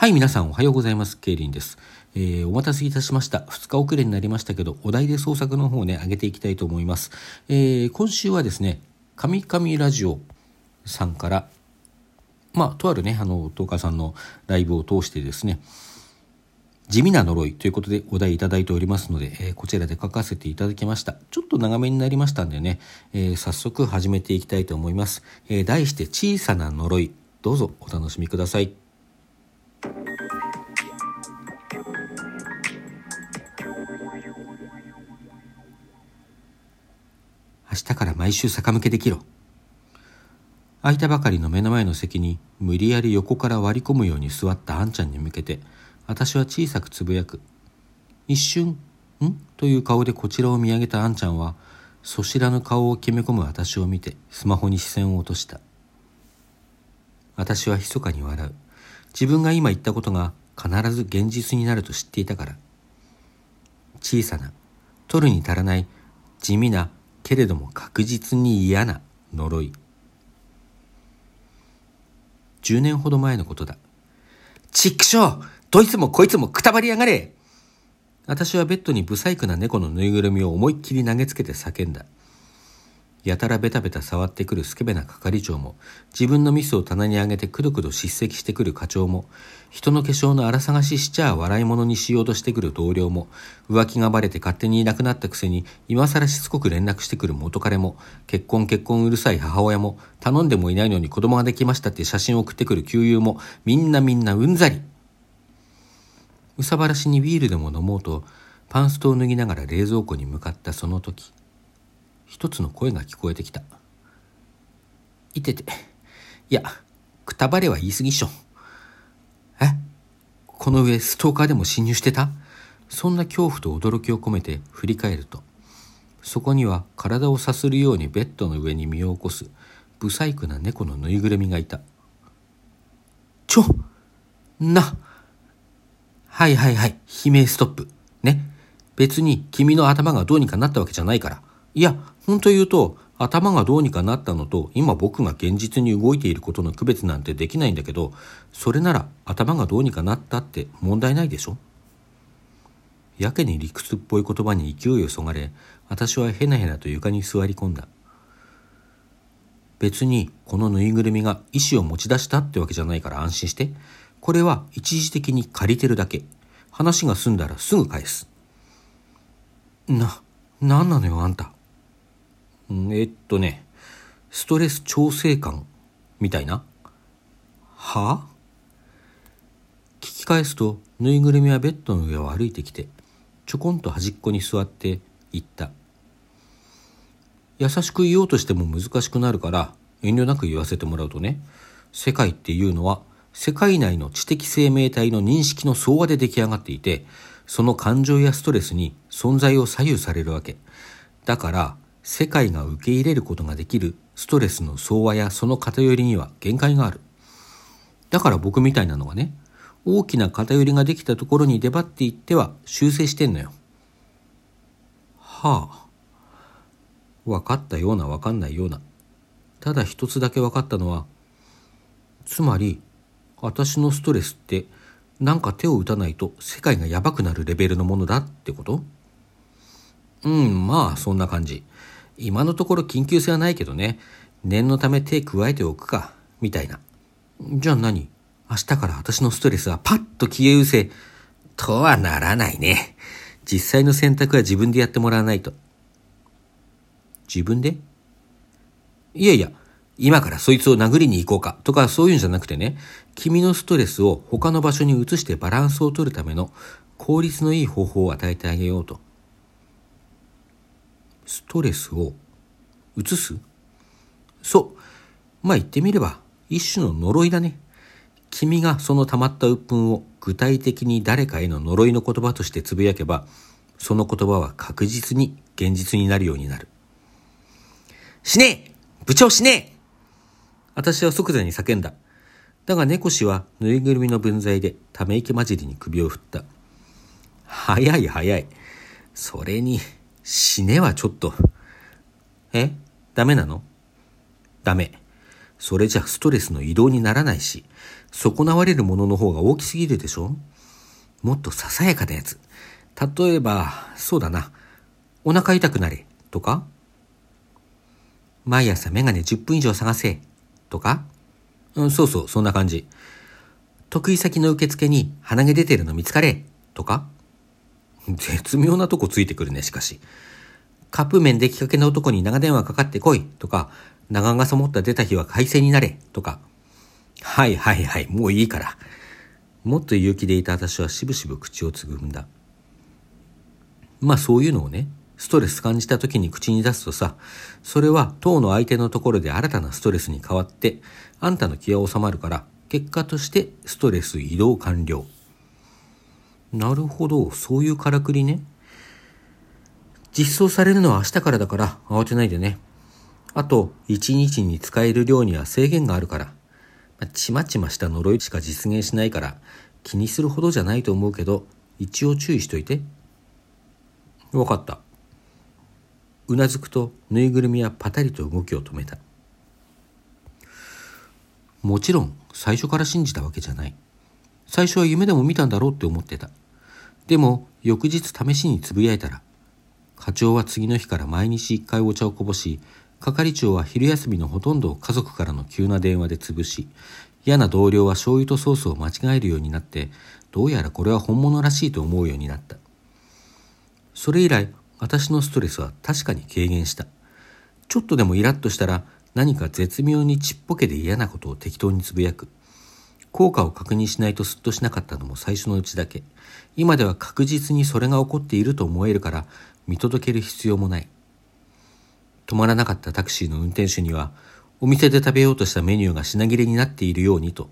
はい、皆さんおはようございます。ケイリンです。えー、お待たせいたしました。2日遅れになりましたけど、お題で創作の方をね、上げていきたいと思います。えー、今週はですね、神々ラジオさんから、まあ、とあるね、あの、東海さんのライブを通してですね、地味な呪いということでお題いただいておりますので、えー、こちらで書かせていただきました。ちょっと長めになりましたんでね、えー、早速始めていきたいと思います。えー、題して小さな呪い。どうぞお楽しみください。明日から毎週逆向けできろ。空いたばかりの目の前の席に無理やり横から割り込むように座ったあんちゃんに向けて私は小さくつぶやく。一瞬、ん？という顔でこちらを見上げたあんちゃんはそしらぬ顔を決め込む私を見てスマホに視線を落とした。私は密かに笑う。自分が今言ったことが必ず現実になると知っていたから。小さな、取るに足らない地味なけれども確実に嫌な呪い。10年ほど前のことだ。ちくしょうどいつもこいつもくたばりやがれ私はベッドに不細工な猫のぬいぐるみを思いっきり投げつけて叫んだ。やたらベタベタ触ってくるスケベな係長も、自分のミスを棚に上げてくどくど叱責してくる課長も、人の化粧の荒探ししちゃ笑い物にしようとしてくる同僚も、浮気がバレて勝手にいなくなったくせに、今更しつこく連絡してくる元彼も、結婚結婚うるさい母親も、頼んでもいないのに子供ができましたって写真を送ってくる旧友も、みんなみんなうんざり。うさばらしにビールでも飲もうと、パンストを脱ぎながら冷蔵庫に向かったその時、一つの声が聞こえてきた。いてて。いや、くたばれは言い過ぎっしょ。え？この上ストーカーでも侵入してた？そんな恐怖と驚きを込めて振り返ると、そこには体をさするようにベッドの上に身を起こす、不細工な猫のぬいぐるみがいた。ちょなはいはいはい、悲鳴ストップ。ね？別に君の頭がどうにかなったわけじゃないから。いや、本当言うと、頭がどうにかなったのと、今僕が現実に動いていることの区別なんてできないんだけど、それなら頭がどうにかなったって問題ないでしょ？やけに理屈っぽい言葉に勢いをそがれ、私はへなへなと床に座り込んだ。別にこのぬいぐるみが意思を持ち出したってわけじゃないから安心して。これは一時的に借りてるだけ。話が済んだらすぐ返す。な、なんなのよあんた。えっとね、ストレス調整感みたいな？は？あ聞き返すと、ぬいぐるみはベッドの上を歩いてきて、ちょこんと端っこに座って言った。優しく言おうとしても難しくなるから、遠慮なく言わせてもらうとね、世界っていうのは、世界内の知的生命体の認識の総和で出来上がっていて、その感情やストレスに存在を左右されるわけ。だから、世界が受け入れることができるストレスの相和やその偏りには限界がある。だから僕みたいなのがね、大きな偏りができたところに出張っていっては修正してんのよ。はあ。分かったような分かんないような。ただ一つだけ分かったのは、つまり、私のストレスってなんか手を打たないと世界がやばくなるレベルのものだってこと？うん、まあそんな感じ。今のところ緊急性はないけどね、念のため手加えておくか、みたいな。じゃあ何？明日から私のストレスはパッと消え失せ、とはならないね。実際の選択は自分でやってもらわないと。自分で？いやいや、今からそいつを殴りに行こうかとかそういうんじゃなくてね、君のストレスを他の場所に移してバランスを取るための効率のいい方法を与えてあげようと。ストレスを移す？そう。まあ言ってみれば、一種の呪いだね。君がその溜まった鬱憤を具体的に誰かへの呪いの言葉としてつぶやけば、その言葉は確実に現実になるようになる。死ねえ部長死ねえ私は即座に叫んだ。だが猫氏はぬいぐるみの分際でため息混じりに首を振った。早い早い。それに、死ねはちょっと。え？ダメなの？ダメ。それじゃストレスの移動にならないし、損なわれるものの方が大きすぎるでしょ？もっとささやかなやつ。例えば、そうだな。お腹痛くなれ。とか？毎朝メガネ10分以上探せ。とか？うん、そうそう、そんな感じ。得意先の受付に鼻毛出てるの見つかれ。とか？絶妙なとこついてくるね、しかし。カップ麺出来かけの男に長電話かかってこい。とか、長傘持った出た日は海鮮になれ。とか。はいはいはい、もういいから。もっと勇気でいた私はしぶしぶ口をつぐんだ。まあそういうのをね、ストレス感じた時に口に出すとさ、それは当の相手のところで新たなストレスに変わって、あんたの気は収まるから、結果としてストレス移動完了。なるほど、そういうからくりね。実装されるのは明日からだから慌てないでね。あと、一日に使える量には制限があるから。ちまちました呪いしか実現しないから気にするほどじゃないと思うけど一応注意しといて。わかった。うなずくとぬいぐるみはパタリと動きを止めた。もちろん最初から信じたわけじゃない。最初は夢でも見たんだろうって思ってた。でも翌日試しにつぶやいたら課長は次の日から毎日一回お茶をこぼし係長は昼休みのほとんどを家族からの急な電話で潰し、嫌な同僚は醤油とソースを間違えるようになって、どうやらこれは本物らしいと思うようになった。それ以来、私のストレスは確かに軽減した。ちょっとでもイラッとしたら、何か絶妙にちっぽけで嫌なことを適当につぶやく。効果を確認しないとすっとしなかったのも最初のうちだけ。今では確実にそれが起こっていると思えるから、見届ける必要もない。止まらなかったタクシーの運転手には、お店で食べようとしたメニューが品切れになっているようにと、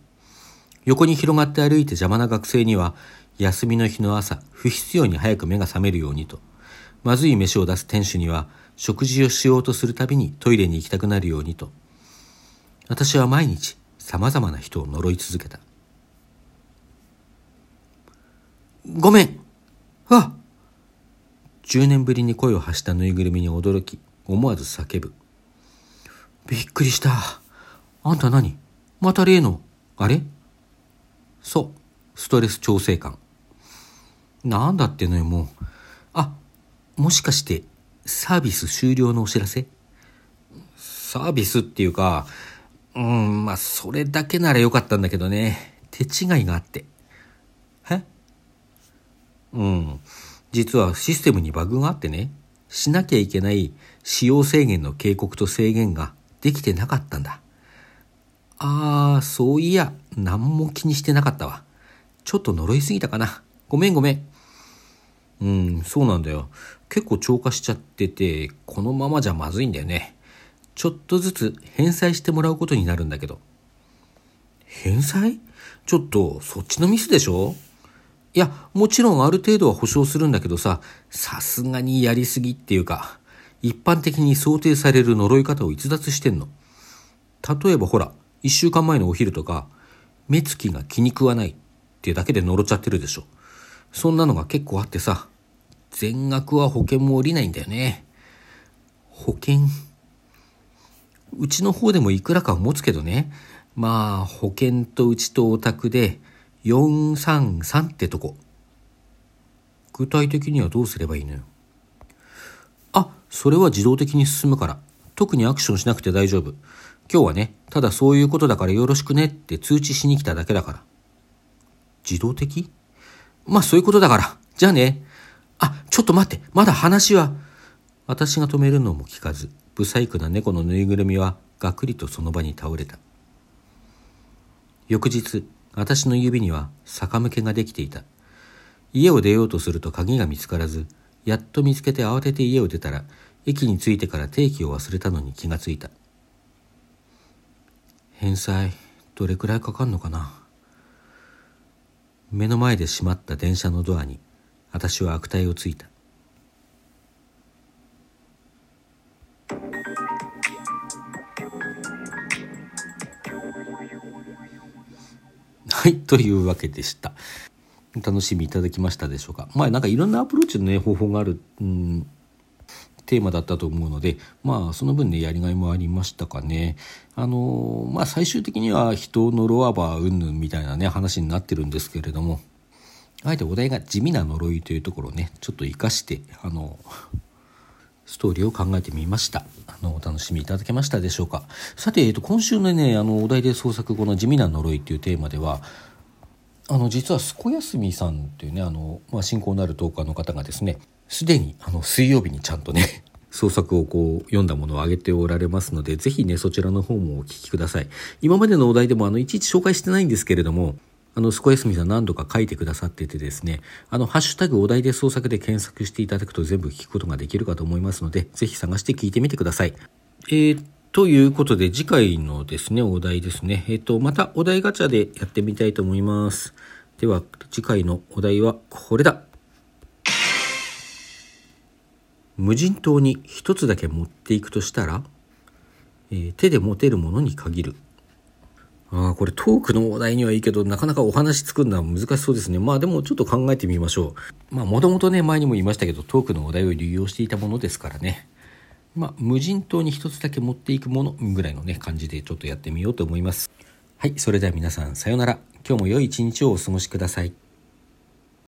横に広がって歩いて邪魔な学生には、休みの日の朝、不必要に早く目が覚めるようにと、まずい飯を出す店主には、食事をしようとするたびにトイレに行きたくなるようにと、私は毎日様々な人を呪い続けた。ごめんあ10年ぶりに声を発したぬいぐるみに驚き、思わず叫ぶ。びっくりした。あんた何？また例の、あれ？そう、ストレス調整官。なんだってのよ、もう。あ、もしかして、サービス終了のお知らせ？サービスっていうか、うん、まあ、それだけならよかったんだけどね。手違いがあって。え？うん。実はシステムにバグがあってね。しなきゃいけない使用制限の警告と制限ができてなかったんだ。ああ、そういや、何も気にしてなかったわ。ちょっと呪いすぎたかな。ごめんごめん。うん、そうなんだよ。結構超過しちゃってて、このままじゃまずいんだよね。ちょっとずつ返済してもらうことになるんだけど。返済？ちょっと、そっちのミスでしょ？いや、もちろんある程度は保証するんだけどさ、さすがにやりすぎっていうか、一般的に想定される呪い方を逸脱してんの。例えばほら、一週間前のお昼とか、目つきが気に食わないっていうだけで呪っちゃってるでしょ。そんなのが結構あってさ、全額は保険も下りないんだよね。保険うちの方でもいくらか持つけどね。まあ、保険とうちとお宅で、433ってとこ。具体的にはどうすればいいのよ。あ、それは自動的に進むから。特にアクションしなくて大丈夫。今日はね、ただそういうことだからよろしくねって通知しに来ただけだから。自動的？まあそういうことだから。じゃあね。あ、ちょっと待って。まだ話は。私が止めるのも聞かず、不細工な猫のぬいぐるみはがくりとその場に倒れた。翌日、私の指には逆向けができていた。家を出ようとすると鍵が見つからず、やっと見つけて慌てて家を出たら、駅に着いてから定期を忘れたのに気がついた。返済、どれくらいかかんのかな？目の前で閉まった電車のドアに、私は悪態をついた。はい、というわけでした。楽しみいただきましたでしょうか。まあなんかいろんなアプローチのね、方法がある。うんテーマだったと思うので、まあ、その分ね、やりがいもありましたかね。あの、まあ、最終的には人のロアバーうんぬんみたいなね、話になってるんですけれども、あえてお題が地味な呪いというところをね、ちょっと活かして、あの、ストーリーを考えてみました。あの、お楽しみいただけましたでしょうか。さて、えっと、今週のね、あの、お題で創作後の地味な呪いっていうテーマでは、あの実はすこやすみさんっていうねあの、まあ、親交のあるトーカーの方がですねすでにあの水曜日にちゃんとね 創作をこう読んだものを挙げておられますのでぜひねそちらの方もお聞きください今までのお題でもあのいちいち紹介してないんですけれどもあの、すこやすみさん何度か書いてくださっててですね、あの、ハッシュタグお題で創作で検索していただくと全部聞くことができるかと思いますので、ぜひ探して聞いてみてください。えー、ということで、次回のですね、お題ですね。えっ、ー、と、またお題ガチャでやってみたいと思います。では次回のお題はこれだ無人島に一つだけ持っていくとしたら、えー、手で持てるものに限るああ、これトークのお題にはいいけど、なかなかお話作るのは難しそうですね。まあでもちょっと考えてみましょう。まあもともとね、前にも言いましたけど、トークのお題を利用していたものですからね。まあ無人島に一つだけ持っていくものぐらいのね、感じでちょっとやってみようと思います。はい、それでは皆さん、さようなら。今日も良い一日をお過ごしください。